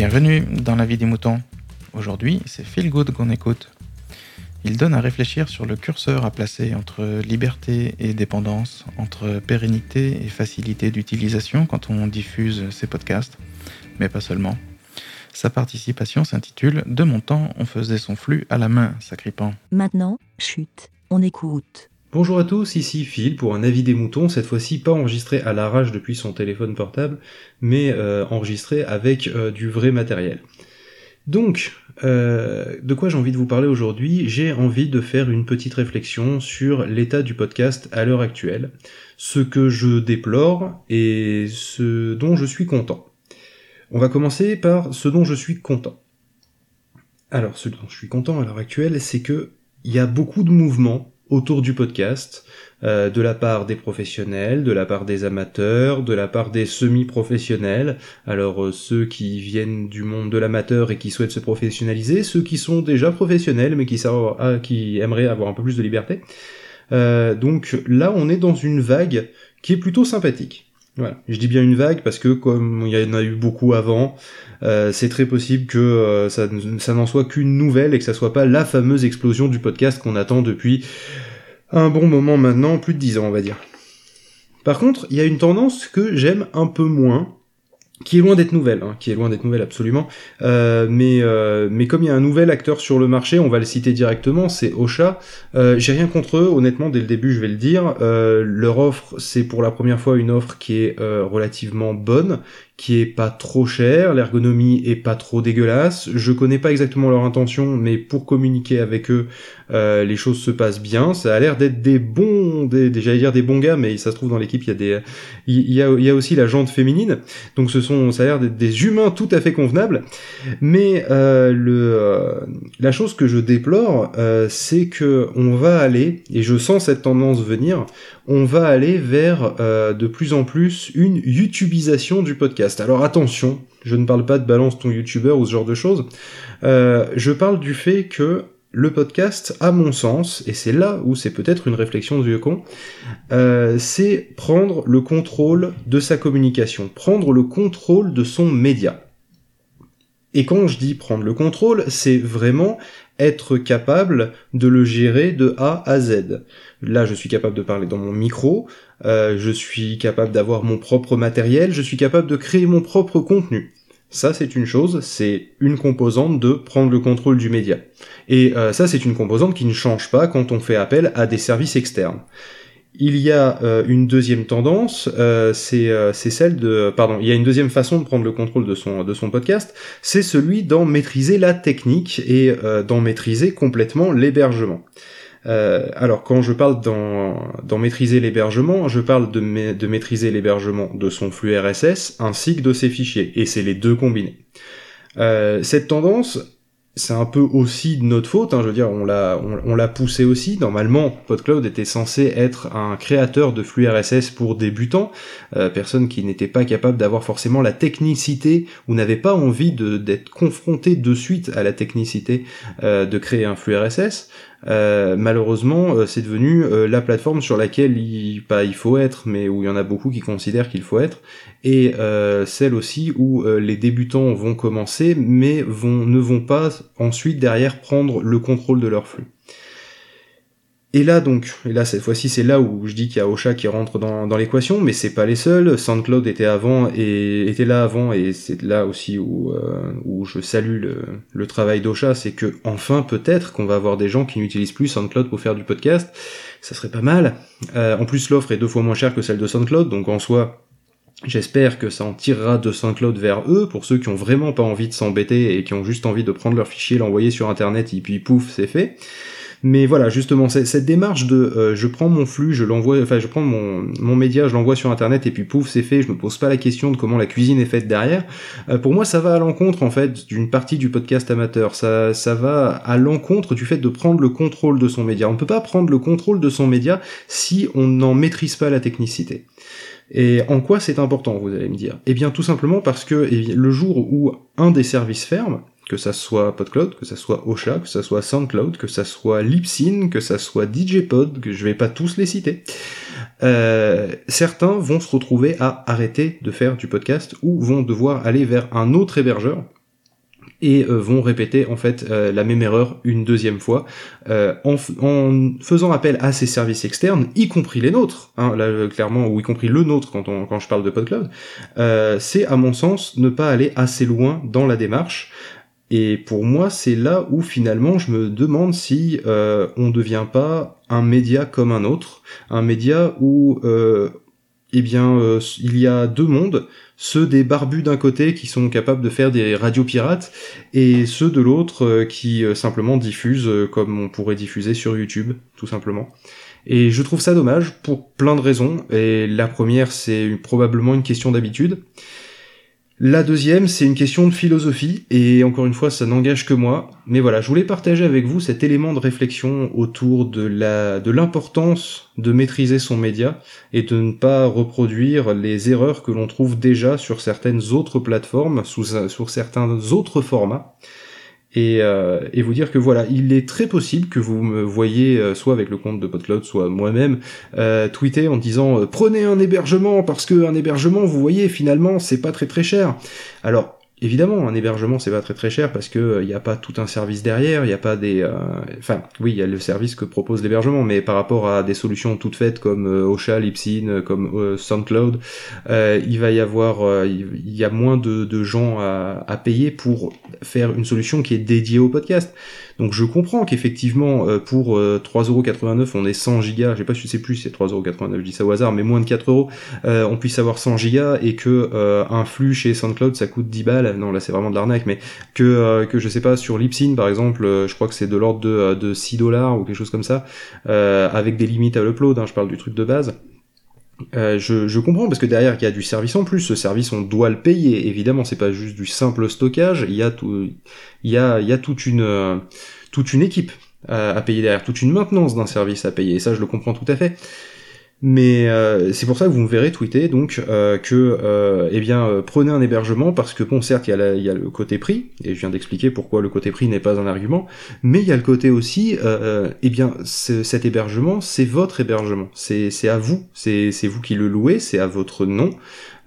Bienvenue dans la vie des moutons. Aujourd'hui, c'est Phil Good qu'on écoute. Il donne à réfléchir sur le curseur à placer entre liberté et dépendance, entre pérennité et facilité d'utilisation quand on diffuse ses podcasts, mais pas seulement. Sa participation s'intitule De mon temps, on faisait son flux à la main, sacripant. Maintenant, chute, on écoute. Bonjour à tous, ici Phil pour un avis des moutons, cette fois-ci pas enregistré à l'arrache depuis son téléphone portable, mais euh, enregistré avec euh, du vrai matériel. Donc, euh, de quoi j'ai envie de vous parler aujourd'hui? J'ai envie de faire une petite réflexion sur l'état du podcast à l'heure actuelle, ce que je déplore et ce dont je suis content. On va commencer par ce dont je suis content. Alors, ce dont je suis content à l'heure actuelle, c'est que il y a beaucoup de mouvements autour du podcast, euh, de la part des professionnels, de la part des amateurs, de la part des semi-professionnels. Alors euh, ceux qui viennent du monde de l'amateur et qui souhaitent se professionnaliser, ceux qui sont déjà professionnels mais qui, savent, ah, qui aimeraient avoir un peu plus de liberté. Euh, donc là, on est dans une vague qui est plutôt sympathique. Voilà. Je dis bien une vague parce que comme il y en a eu beaucoup avant, euh, c'est très possible que euh, ça, ça n'en soit qu'une nouvelle et que ça soit pas la fameuse explosion du podcast qu'on attend depuis un bon moment maintenant, plus de dix ans on va dire. Par contre, il y a une tendance que j'aime un peu moins, qui est loin d'être nouvelle, hein, qui est loin d'être nouvelle absolument. Euh, mais euh, mais comme il y a un nouvel acteur sur le marché, on va le citer directement, c'est Ocha. Euh, J'ai rien contre eux, honnêtement, dès le début, je vais le dire. Leur offre, c'est pour la première fois une offre qui est relativement bonne, qui est pas trop chère, l'ergonomie est pas trop dégueulasse. Je connais pas exactement leur intention, mais pour communiquer avec eux, euh, les choses se passent bien. Ça a l'air d'être des bons, des, j'allais dire des bons gars, mais ça se trouve dans l'équipe, il y a des, il y a, aussi la jante féminine. Donc ce sont, ça a l'air d'être des humains tout à fait convenables. Mais euh, euh, la chose que je déplore, c'est que on va aller, et je sens cette tendance venir, on va aller vers de plus en plus une YouTubisation du podcast. Alors attention, je ne parle pas de balance ton YouTuber ou ce genre de choses. Je parle du fait que le podcast, à mon sens, et c'est là où c'est peut-être une réflexion de vieux con, euh, c'est prendre le contrôle de sa communication, prendre le contrôle de son média. Et quand je dis prendre le contrôle, c'est vraiment être capable de le gérer de A à Z. Là, je suis capable de parler dans mon micro, euh, je suis capable d'avoir mon propre matériel, je suis capable de créer mon propre contenu. Ça, c'est une chose, c'est une composante de prendre le contrôle du média. Et euh, ça, c'est une composante qui ne change pas quand on fait appel à des services externes. Il y a euh, une deuxième tendance, euh, c'est euh, celle de, pardon, il y a une deuxième façon de prendre le contrôle de son de son podcast, c'est celui d'en maîtriser la technique et d'en maîtriser complètement l'hébergement. Euh, alors quand je parle d'en maîtriser l'hébergement, je parle de, ma de maîtriser l'hébergement de son flux RSS ainsi que de ses fichiers, et c'est les deux combinés. Euh, cette tendance, c'est un peu aussi de notre faute, hein, je veux dire, on l'a on, poussé aussi. Normalement, PodCloud était censé être un créateur de flux RSS pour débutants, euh, personnes qui n'étaient pas capables d'avoir forcément la technicité ou n'avaient pas envie d'être confrontés de suite à la technicité euh, de créer un flux RSS. Euh, malheureusement, euh, c'est devenu euh, la plateforme sur laquelle il, pas il faut être, mais où il y en a beaucoup qui considèrent qu'il faut être, et celle aussi où les débutants vont commencer, mais vont, ne vont pas ensuite derrière prendre le contrôle de leur flux. Et là donc, et là cette fois-ci c'est là où je dis qu'il y a Ocha qui rentre dans, l'équation, mais c'est pas les seuls. SoundCloud était avant et était là avant et c'est là aussi où euh, où je salue le, le travail d'Ocha, c'est que enfin peut-être qu'on va avoir des gens qui n'utilisent plus SoundCloud pour faire du podcast. Ça serait pas mal. Euh, en plus l'offre est deux fois moins chère que celle de SoundCloud, donc en soi J'espère que ça en tirera de SoundCloud vers eux, pour ceux qui ont vraiment pas envie de s'embêter et qui ont juste envie de prendre leur fichier, l'envoyer sur internet et puis pouf, c'est fait. Mais voilà, justement, cette démarche de euh, je prends mon flux, je l'envoie, enfin je prends mon, mon média, je l'envoie sur internet et puis pouf, c'est fait, je me pose pas la question de comment la cuisine est faite derrière. Euh, pour moi, ça va à l'encontre en fait d'une partie du podcast amateur. Ça, ça va à l'encontre du fait de prendre le contrôle de son média. On peut pas prendre le contrôle de son média si on n'en maîtrise pas la technicité. Et en quoi c'est important, vous allez me dire? Eh bien tout simplement parce que eh le jour où un des services ferme, que ça soit PodCloud, que ça soit Ocha, que ça soit SoundCloud, que ça soit Libsyn, que ça soit DJPod, que je vais pas tous les citer. Euh, certains vont se retrouver à arrêter de faire du podcast ou vont devoir aller vers un autre hébergeur et euh, vont répéter en fait euh, la même erreur une deuxième fois euh, en, en, faisant appel à ces services externes, y compris les nôtres, hein, là clairement ou y compris le nôtre quand, on, quand je parle de PodCloud, c'est à mon sens ne pas aller assez loin dans la démarche. Et pour moi, c'est là où finalement je me demande si on ne devient pas un média comme un autre, un média où eh bien il y a deux mondes ceux des barbus d'un côté qui sont capables de faire des radios pirates et ceux de l'autre euh, qui euh, simplement diffusent euh, comme on pourrait diffuser sur YouTube, tout simplement. Et je trouve ça dommage pour plein de raisons. Et la première, c'est probablement une question d'habitude. La deuxième, c'est une question de philosophie, et encore une fois, ça n'engage que moi. Mais voilà, je voulais partager avec vous cet élément de réflexion autour de la, de l'importance de maîtriser son média et de ne pas reproduire les erreurs que l'on trouve déjà sur certaines autres plateformes, sur certains autres formats et, euh, et, vous dire que voilà, il est très possible que vous me voyez euh, soit avec le compte de PodCloud, soit moi-même euh, tweeter en disant prenez un hébergement parce que un hébergement, vous voyez, finalement, c'est pas très très cher. Alors Évidemment, un hébergement c'est pas très très cher parce que il n'y a pas tout un service derrière, il n'y a pas des, euh, enfin oui, il y a le service que propose l'hébergement, mais par rapport à des solutions toutes faites comme euh, Ocha, Libsyn, comme euh, SoundCloud, il va y avoir, il y a moins de, de gens à, à, payer pour faire une solution qui est dédiée au podcast. Donc je comprends qu'effectivement pour 3,89€ on ait 100 gigas, pas, je sais plus si c'est 3,89€, je dis ça au hasard, mais moins de 4 euros, on puisse avoir 100 gigas et que un flux chez SoundCloud ça coûte 10 balles non là c'est vraiment de l'arnaque, mais que, euh, que je sais pas, sur Libsyn par exemple, euh, je crois que c'est de l'ordre de, euh, de 6 dollars ou quelque chose comme ça, avec des limites à l'upload, hein, je parle du truc de base. je, je, comprends parce que derrière il y a du service en plus. Ce service on doit le payer. Évidemment, c'est pas juste du simple stockage. Il y a tout, il y a, il y a toute une, toute une équipe à payer derrière, toute une maintenance d'un service à payer. Et ça, je le comprends tout à fait. Mais euh, c'est pour ça que vous me verrez tweeter donc euh, que euh, eh bien euh, prenez un hébergement parce que bon certes il y, a le côté prix et je viens d'expliquer pourquoi le côté prix n'est pas un argument, mais il y a le côté aussi eh bien cet hébergement c'est votre hébergement, c'est c'est à vous, c'est c'est vous qui le louez, c'est à votre nom.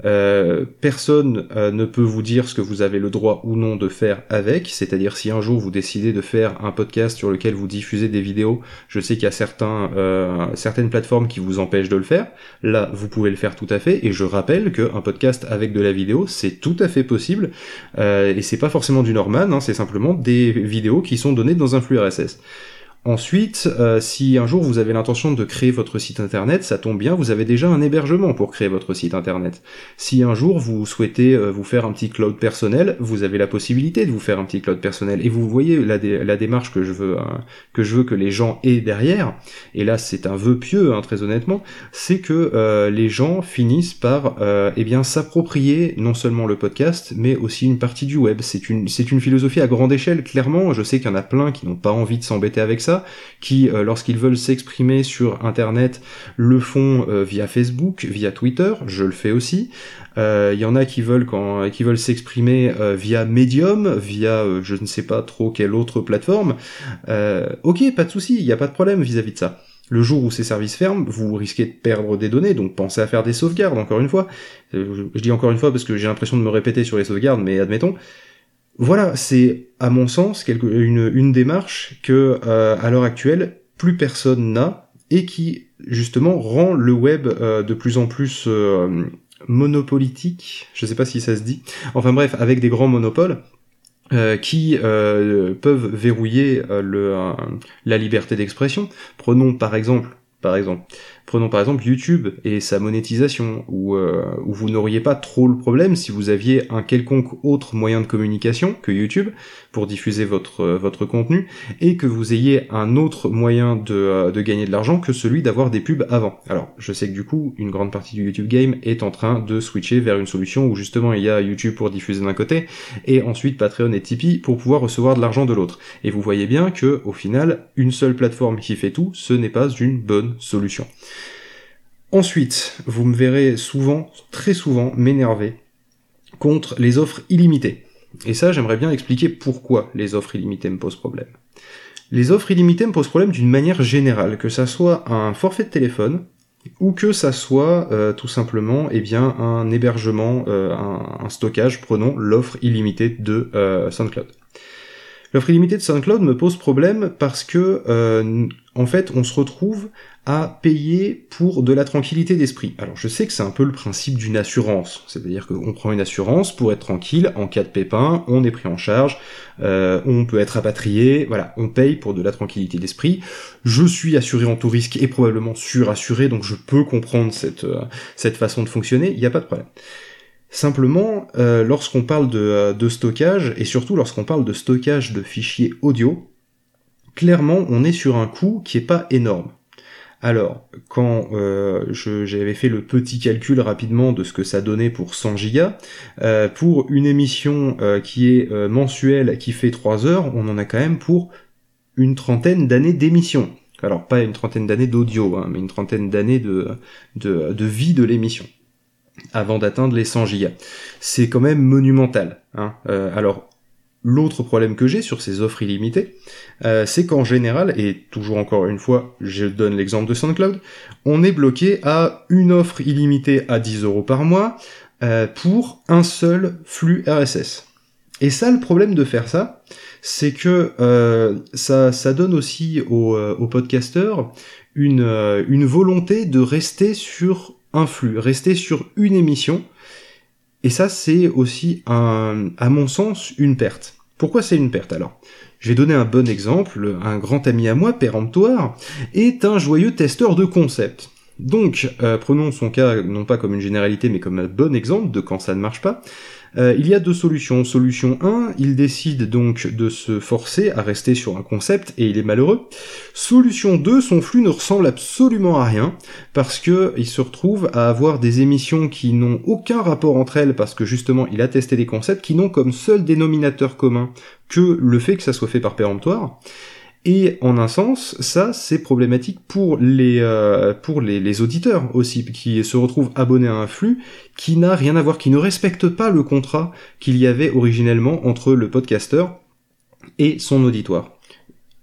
Euh, personne euh, ne peut vous dire ce que vous avez le droit ou non de faire avec, c'est-à-dire si un jour vous décidez de faire un podcast sur lequel vous diffusez des vidéos, je sais qu'il y a certains, euh, certaines plateformes qui vous empêchent de le faire, là vous pouvez le faire tout à fait, et je rappelle qu'un podcast avec de la vidéo c'est tout à fait possible, et c'est pas forcément du Norman, hein, c'est simplement des vidéos qui sont données dans un flux RSS. Ensuite, euh, si un jour vous avez l'intention de créer votre site internet, ça tombe bien, vous avez déjà un hébergement pour créer votre site internet. Si un jour vous souhaitez euh, vous faire un petit cloud personnel, vous avez la possibilité de vous faire un petit cloud personnel. Et vous voyez la, démarche que je veux hein, que je veux que les gens aient derrière. Et là, c'est un vœu pieux, hein, très honnêtement, c'est que euh, les gens finissent par eh bien s'approprier non seulement le podcast, mais aussi une partie du web. C'est une philosophie à grande échelle. Clairement, je sais qu'il y en a plein qui n'ont pas envie de s'embêter avec ça qui, euh, lorsqu'ils veulent s'exprimer sur Internet, le font euh, via Facebook, via Twitter, je le fais aussi. Il euh, y en a qui veulent qui veulent s'exprimer via Medium, via je ne sais pas trop quelle autre plateforme. ok, pas de souci, il n'y a pas de problème vis-à-vis -vis de ça. Le jour où ces services ferment, vous risquez de perdre des données, donc pensez à faire des sauvegardes, encore une fois. Je dis encore une fois parce que j'ai l'impression de me répéter sur les sauvegardes, mais admettons. Voilà, c'est à mon sens une, démarche que euh, à l'heure actuelle plus personne n'a et qui justement rend le web euh, de plus en plus euh, monopolitique. Je sais pas si ça se dit. Enfin bref, avec des grands monopoles. qui peuvent verrouiller le, la liberté d'expression. Prenons par exemple, par exemple, Prenons par exemple YouTube et sa monétisation, où, euh, où vous n'auriez pas trop le problème si vous aviez un quelconque autre moyen de communication que YouTube pour diffuser votre, euh, votre contenu, et que vous ayez un autre moyen de, euh, de gagner de l'argent que celui d'avoir des pubs avant. Alors, je sais que du coup, une grande partie du YouTube Game est en train de switcher vers une solution où justement il y a YouTube pour diffuser d'un côté, et ensuite Patreon et Tipeee pour pouvoir recevoir de l'argent de l'autre. Et vous voyez bien que, au final, une seule plateforme qui fait tout, ce n'est pas une bonne solution. Ensuite, vous me verrez souvent, très souvent, m'énerver contre les offres illimitées. Et ça, j'aimerais bien expliquer pourquoi les offres illimitées me posent problème. Les offres illimitées me posent problème d'une manière générale, que ça soit un forfait de téléphone, ou que ça soit euh, tout simplement eh bien un hébergement, euh, un, stockage, prenons l'offre illimitée de euh, SoundCloud. L'offre illimitée de SoundCloud me pose problème parce que euh, en fait on se retrouve à payer pour de la tranquillité d'esprit. Alors je sais que c'est un peu le principe d'une assurance, c'est-à-dire qu'on prend une assurance pour être tranquille en cas de pépin, on est pris en charge, euh, on peut être rapatrié, voilà, on paye pour de la tranquillité d'esprit. Je suis assuré en tout risque et probablement surassuré, donc je peux comprendre cette, euh, cette façon de fonctionner, il n'y a pas de problème. Simplement, euh, lorsqu'on parle de, de stockage, et surtout lorsqu'on parle de stockage de fichiers audio, clairement on est sur un coût qui est pas énorme. Alors, quand euh, j'avais fait le petit calcul rapidement de ce que ça donnait pour 100 gigas, euh, pour une émission euh, qui est mensuelle, qui fait 3 heures, on en a quand même pour une trentaine d'années d'émission. Alors pas une trentaine d'années d'audio, hein, mais une trentaine d'années de vie de l'émission avant d'atteindre les 100 gigas. C'est quand même monumental. Hein. alors L'autre problème que j'ai sur ces offres illimitées, euh, c'est qu'en général, et toujours encore une fois, je donne l'exemple de SoundCloud, on est bloqué à une offre illimitée à 10 euros par mois euh, pour un seul flux RSS. Et ça, le problème de faire ça, c'est que euh, ça, ça donne aussi aux, aux podcasteurs une, une volonté de rester sur un flux, rester sur une émission, et ça, c'est aussi, un, à mon sens, une perte. Pourquoi c'est une perte alors? Je vais donner un bon exemple. Un grand ami à moi, péremptoire, est un joyeux testeur de concepts. Donc, euh, prenons son cas non pas comme une généralité, mais comme un bon exemple de quand ça ne marche pas. Euh, il y a deux solutions. Solution 1, il décide donc de se forcer à rester sur un concept et il est malheureux. Solution 2, son flux ne ressemble absolument à rien parce que il se retrouve à avoir des émissions qui n'ont aucun rapport entre elles parce que justement il a testé des concepts qui n'ont comme seul dénominateur commun que le fait que ça soit fait par péremptoire. Et en un sens, ça c'est problématique pour les euh, pour auditeurs aussi qui se retrouvent abonnés à un flux qui n'a rien à voir, qui ne respecte pas le contrat qu'il y avait originellement entre le podcasteur et son auditoire.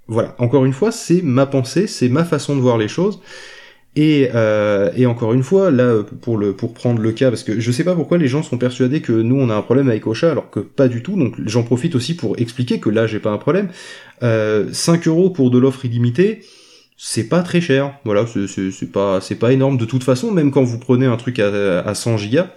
Voilà, encore une fois, c'est ma pensée, c'est ma façon de voir les choses. Et, euh, et, encore une fois, là, pour, le, pour prendre le cas, parce que je sais pas pourquoi les gens sont persuadés que nous on a un problème avec Ocha, alors que pas du tout. Donc j'en profite aussi pour expliquer que là j'ai pas un problème. Euh, 5 euros pour de l'offre illimitée, c'est pas très cher. Voilà, c'est pas pas énorme de toute façon. Même quand vous prenez un truc à, à 100 gigas,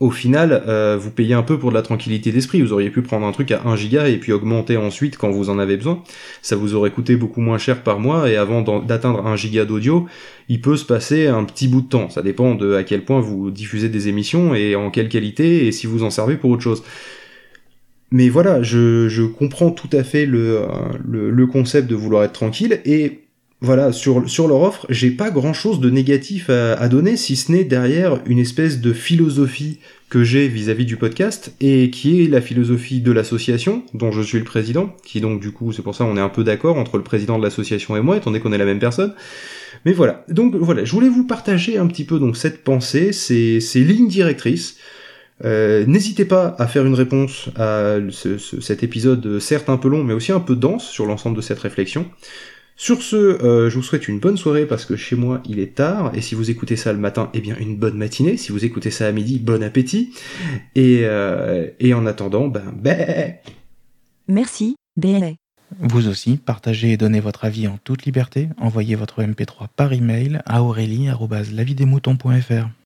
au final, euh, vous payez un peu pour de la tranquillité d'esprit. Vous auriez pu prendre un truc à 1 giga et puis augmenter ensuite quand vous en avez besoin. Ça vous aurait coûté beaucoup moins cher par mois et avant d'atteindre 1 giga d'audio, il peut se passer un petit bout de temps. Ça dépend de à quel point vous diffusez des émissions et en quelle qualité et si vous en servez pour autre chose. Mais voilà, je, je comprends tout à fait le, le, le concept de vouloir être tranquille et voilà, sur, sur leur offre, j'ai pas grand chose de négatif à, donner, si ce n'est derrière une espèce de philosophie que j'ai vis-à-vis du podcast, et qui est la philosophie de l'association, dont je suis le président, qui donc du coup, c'est pour ça on est un peu d'accord entre le président de l'association et moi, étant donné qu'on est la même personne. Mais voilà, donc voilà, je voulais vous partager un petit peu donc cette pensée, ces, ces lignes directrices. Euh, n'hésitez pas à faire une réponse à cet épisode, certes un peu long, mais aussi un peu dense sur l'ensemble de cette réflexion. Sur ce, euh, je vous souhaite une bonne soirée parce que chez moi il est tard et si vous écoutez ça le matin, eh bien une bonne matinée. Si vous écoutez ça à midi, bon appétit. Et, euh, et en attendant, ben, bé Merci, bé Vous aussi, partagez et donnez votre avis en toute liberté. Envoyez votre MP3 par email à aurélie.lavidemouton.fr.